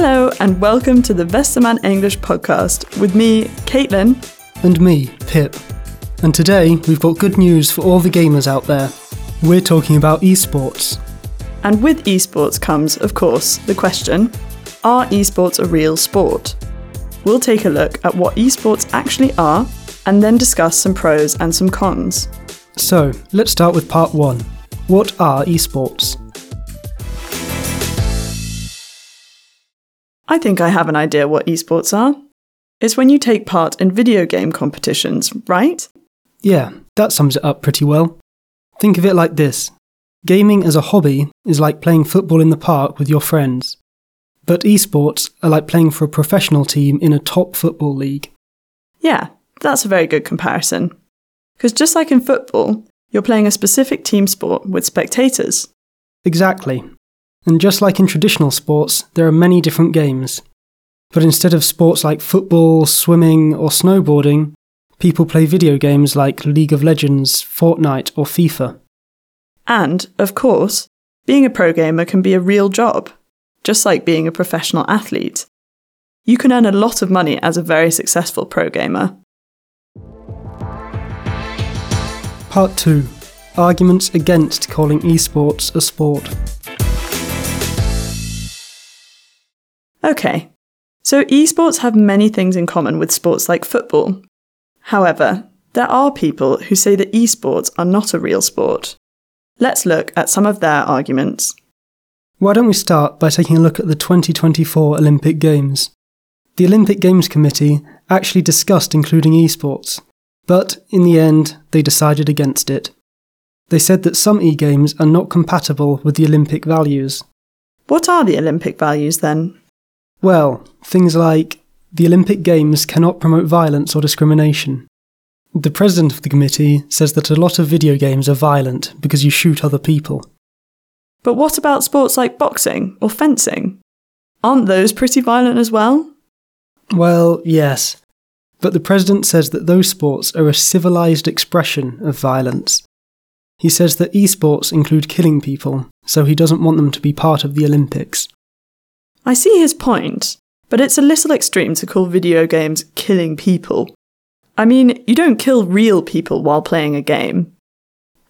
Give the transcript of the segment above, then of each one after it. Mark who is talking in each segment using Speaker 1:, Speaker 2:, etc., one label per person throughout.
Speaker 1: Hello, and welcome to the Westermann English podcast with me, Caitlin.
Speaker 2: And me, Pip. And today we've got good news for all the gamers out there. We're talking about esports.
Speaker 1: And with esports comes, of course, the question Are esports a real sport? We'll take a look at what esports actually are and then discuss some pros and some cons.
Speaker 2: So, let's start with part one. What are esports?
Speaker 1: I think I have an idea what esports are. It's when you take part in video game competitions, right?
Speaker 2: Yeah, that sums it up pretty well. Think of it like this Gaming as a hobby is like playing football in the park with your friends. But esports are like playing for a professional team in a top football league.
Speaker 1: Yeah, that's a very good comparison. Because just like in football, you're playing a specific team sport with spectators.
Speaker 2: Exactly. And just like in traditional sports, there are many different games. But instead of sports like football, swimming, or snowboarding, people play video games like League of Legends, Fortnite, or FIFA.
Speaker 1: And, of course, being a pro gamer can be a real job, just like being a professional athlete. You can earn a lot of money as a very successful pro gamer.
Speaker 2: Part 2 Arguments against calling esports a sport.
Speaker 1: Okay, so esports have many things in common with sports like football. However, there are people who say that esports are not a real sport. Let's look at some of their arguments.
Speaker 2: Why don't we start by taking a look at the 2024 Olympic Games? The Olympic Games Committee actually discussed including esports, but in the end, they decided against it. They said that some e games are not compatible with the Olympic values.
Speaker 1: What are the Olympic values then?
Speaker 2: Well, things like the Olympic Games cannot promote violence or discrimination. The president of the committee says that a lot of video games are violent because you shoot other people.
Speaker 1: But what about sports like boxing or fencing? Aren't those pretty violent as well?
Speaker 2: Well, yes. But the president says that those sports are a civilized expression of violence. He says that esports include killing people, so he doesn't want them to be part of the Olympics.
Speaker 1: I see his point, but it's a little extreme to call video games killing people. I mean, you don't kill real people while playing a game.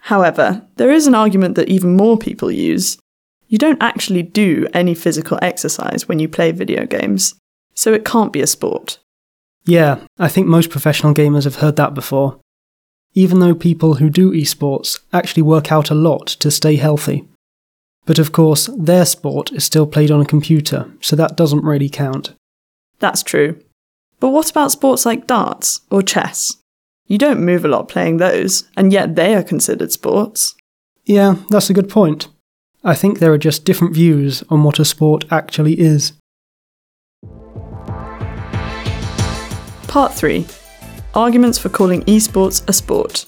Speaker 1: However, there is an argument that even more people use. You don't actually do any physical exercise when you play video games, so it can't be a sport.
Speaker 2: Yeah, I think most professional gamers have heard that before. Even though people who do esports actually work out a lot to stay healthy. But of course, their sport is still played on a computer, so that doesn't really count.
Speaker 1: That's true. But what about sports like darts or chess? You don't move a lot playing those, and yet they are considered sports.
Speaker 2: Yeah, that's a good point. I think there are just different views on what a sport actually is.
Speaker 1: Part 3 Arguments for calling esports a sport.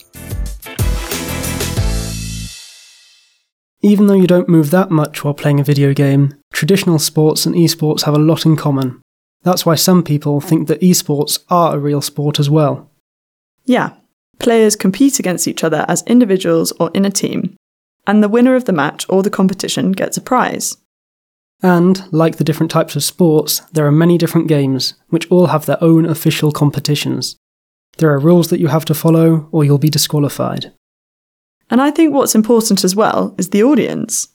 Speaker 2: Even though you don't move that much while playing a video game, traditional sports and esports have a lot in common. That's why some people think that esports are a real sport as well.
Speaker 1: Yeah, players compete against each other as individuals or in a team, and the winner of the match or the competition gets a prize.
Speaker 2: And, like the different types of sports, there are many different games, which all have their own official competitions. There are rules that you have to follow, or you'll be disqualified.
Speaker 1: And I think what's important as well is the audience.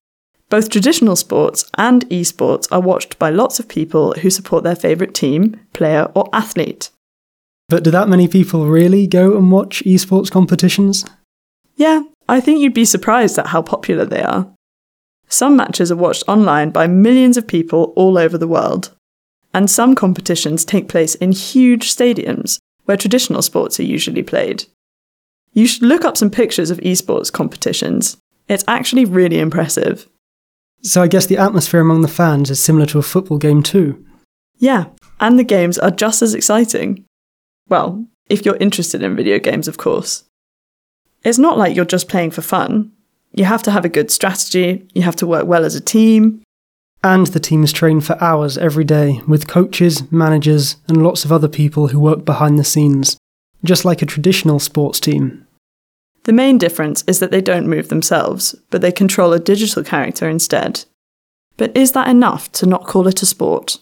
Speaker 1: Both traditional sports and esports are watched by lots of people who support their favourite team, player, or athlete.
Speaker 2: But do that many people really go and watch esports competitions?
Speaker 1: Yeah, I think you'd be surprised at how popular they are. Some matches are watched online by millions of people all over the world. And some competitions take place in huge stadiums where traditional sports are usually played. You should look up some pictures of esports competitions. It's actually really impressive.
Speaker 2: So I guess the atmosphere among the fans is similar to a football game too.
Speaker 1: Yeah, and the games are just as exciting. Well, if you're interested in video games, of course. It's not like you're just playing for fun. You have to have a good strategy, you have to work well as a team.
Speaker 2: And the teams train for hours every day with coaches, managers, and lots of other people who work behind the scenes, just like a traditional sports team.
Speaker 1: The main difference is that they don't move themselves, but they control a digital character instead. But is that enough to not call it a sport?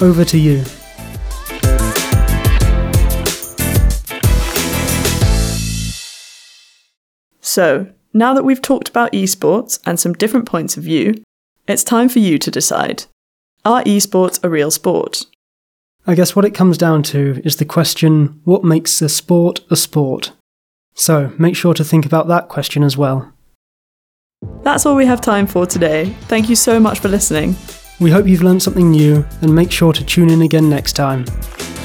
Speaker 2: Over to you.
Speaker 1: So, now that we've talked about esports and some different points of view, it's time for you to decide. Are esports a real sport?
Speaker 2: I guess what it comes down to is the question what makes a sport a sport? So make sure to think about that question as well.
Speaker 1: That's all we have time for today. Thank you so much for listening.
Speaker 2: We hope you've learned something new and make sure to tune in again next time.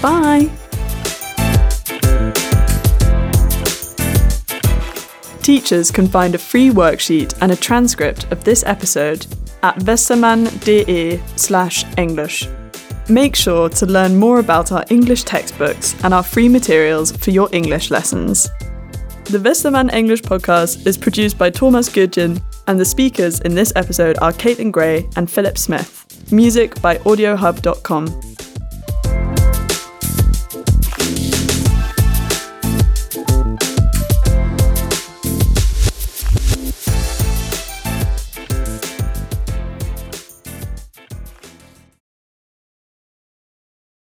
Speaker 1: Bye! Teachers can find a free worksheet and a transcript of this episode at westermann.de slash English. Make sure to learn more about our English textbooks and our free materials for your English lessons. The Westermann English podcast is produced by Thomas Gudjin, and the speakers in this episode are Caitlin Gray and Philip Smith. Music by AudioHub.com.